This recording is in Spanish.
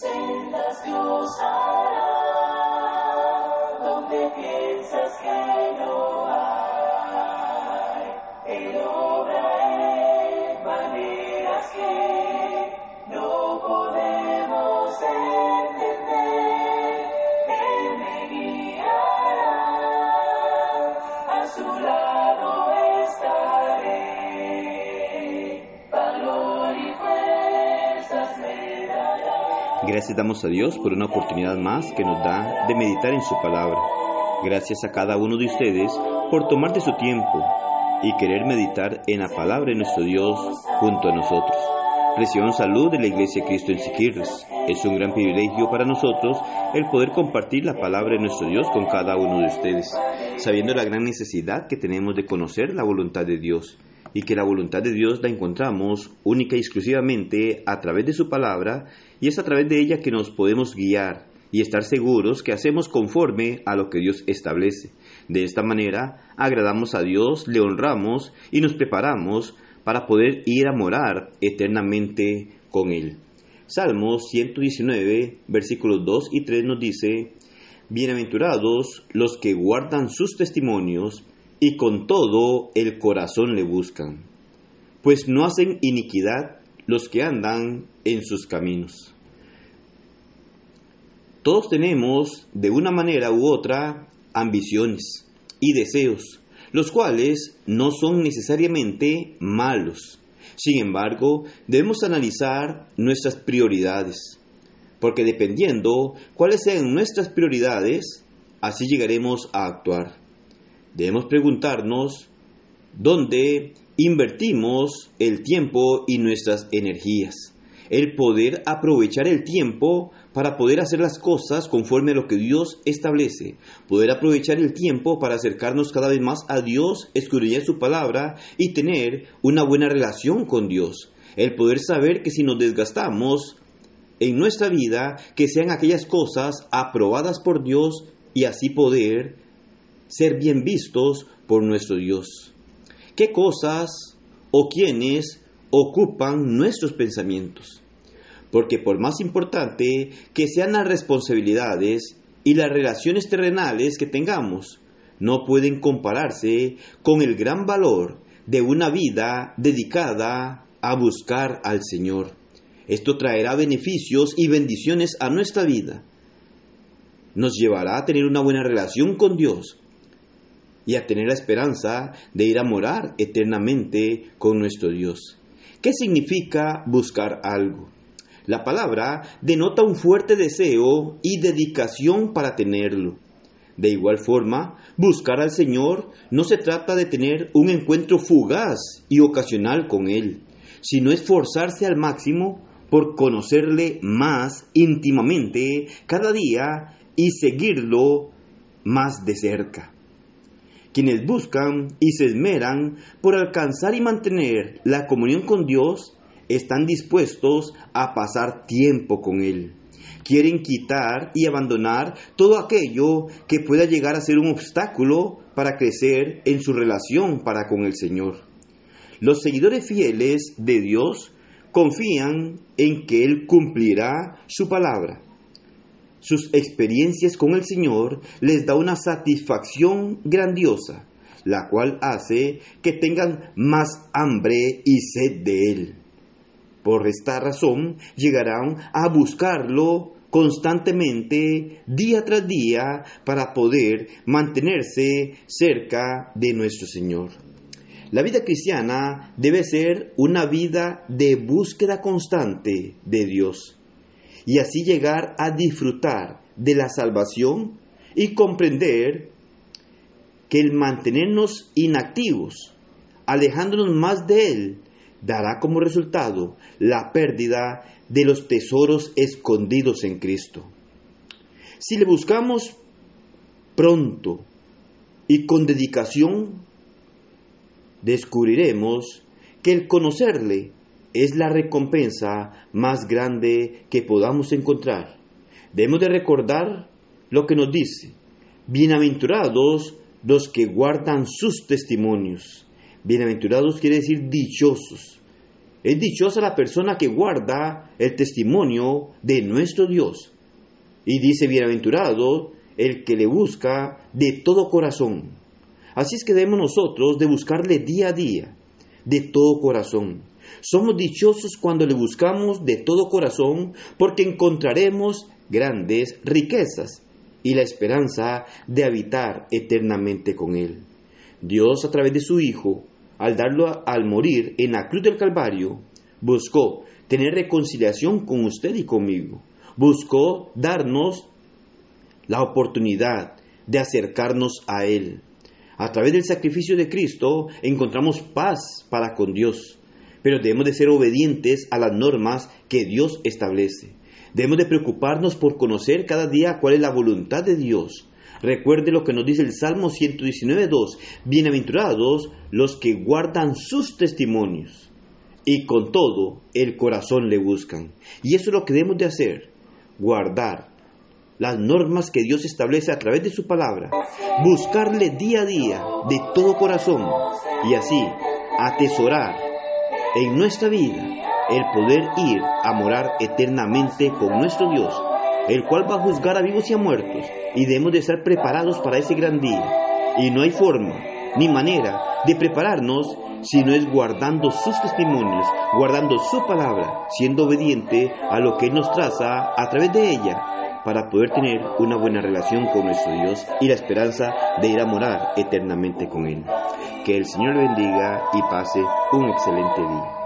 sin los nos hará. Gracias damos a Dios por una oportunidad más que nos da de meditar en su palabra. Gracias a cada uno de ustedes por tomar de su tiempo y querer meditar en la palabra de nuestro Dios junto a nosotros. Reciban salud de la Iglesia Cristo en Siquirres. Es un gran privilegio para nosotros el poder compartir la palabra de nuestro Dios con cada uno de ustedes, sabiendo la gran necesidad que tenemos de conocer la voluntad de Dios y que la voluntad de Dios la encontramos única y exclusivamente a través de su palabra y es a través de ella que nos podemos guiar y estar seguros que hacemos conforme a lo que Dios establece. De esta manera agradamos a Dios, le honramos y nos preparamos para poder ir a morar eternamente con Él. Salmos 119, versículos 2 y 3 nos dice, Bienaventurados los que guardan sus testimonios y con todo el corazón le buscan, pues no hacen iniquidad los que andan en sus caminos. Todos tenemos, de una manera u otra, ambiciones y deseos, los cuales no son necesariamente malos. Sin embargo, debemos analizar nuestras prioridades, porque dependiendo cuáles sean nuestras prioridades, así llegaremos a actuar. Debemos preguntarnos dónde invertimos el tiempo y nuestras energías. El poder aprovechar el tiempo para poder hacer las cosas conforme a lo que Dios establece. Poder aprovechar el tiempo para acercarnos cada vez más a Dios, escudriñar su palabra y tener una buena relación con Dios. El poder saber que si nos desgastamos en nuestra vida, que sean aquellas cosas aprobadas por Dios y así poder ser bien vistos por nuestro Dios. ¿Qué cosas o quiénes ocupan nuestros pensamientos? Porque por más importante que sean las responsabilidades y las relaciones terrenales que tengamos, no pueden compararse con el gran valor de una vida dedicada a buscar al Señor. Esto traerá beneficios y bendiciones a nuestra vida. Nos llevará a tener una buena relación con Dios y a tener la esperanza de ir a morar eternamente con nuestro Dios. ¿Qué significa buscar algo? La palabra denota un fuerte deseo y dedicación para tenerlo. De igual forma, buscar al Señor no se trata de tener un encuentro fugaz y ocasional con Él, sino esforzarse al máximo por conocerle más íntimamente cada día y seguirlo más de cerca. Quienes buscan y se esmeran por alcanzar y mantener la comunión con Dios están dispuestos a pasar tiempo con Él. Quieren quitar y abandonar todo aquello que pueda llegar a ser un obstáculo para crecer en su relación para con el Señor. Los seguidores fieles de Dios confían en que Él cumplirá su palabra. Sus experiencias con el Señor les da una satisfacción grandiosa, la cual hace que tengan más hambre y sed de Él. Por esta razón llegarán a buscarlo constantemente, día tras día, para poder mantenerse cerca de nuestro Señor. La vida cristiana debe ser una vida de búsqueda constante de Dios y así llegar a disfrutar de la salvación y comprender que el mantenernos inactivos, alejándonos más de Él, dará como resultado la pérdida de los tesoros escondidos en Cristo. Si le buscamos pronto y con dedicación, descubriremos que el conocerle es la recompensa más grande que podamos encontrar. Debemos de recordar lo que nos dice, bienaventurados los que guardan sus testimonios. Bienaventurados quiere decir dichosos. Es dichosa la persona que guarda el testimonio de nuestro Dios. Y dice, bienaventurado el que le busca de todo corazón. Así es que debemos nosotros de buscarle día a día, de todo corazón. Somos dichosos cuando le buscamos de todo corazón porque encontraremos grandes riquezas y la esperanza de habitar eternamente con Él. Dios a través de su Hijo, al darlo al morir en la cruz del Calvario, buscó tener reconciliación con usted y conmigo. Buscó darnos la oportunidad de acercarnos a Él. A través del sacrificio de Cristo encontramos paz para con Dios, pero debemos de ser obedientes a las normas que Dios establece. Debemos de preocuparnos por conocer cada día cuál es la voluntad de Dios. Recuerde lo que nos dice el Salmo 119.2. Bienaventurados los que guardan sus testimonios y con todo el corazón le buscan. Y eso es lo que debemos de hacer, guardar las normas que Dios establece a través de su palabra, buscarle día a día de todo corazón y así atesorar en nuestra vida el poder ir a morar eternamente con nuestro Dios, el cual va a juzgar a vivos y a muertos, y debemos de estar preparados para ese gran día. Y no hay forma ni manera de prepararnos si no es guardando sus testimonios, guardando su palabra, siendo obediente a lo que Él nos traza a través de ella, para poder tener una buena relación con nuestro Dios y la esperanza de ir a morar eternamente con Él. Que el Señor bendiga y pase un excelente día.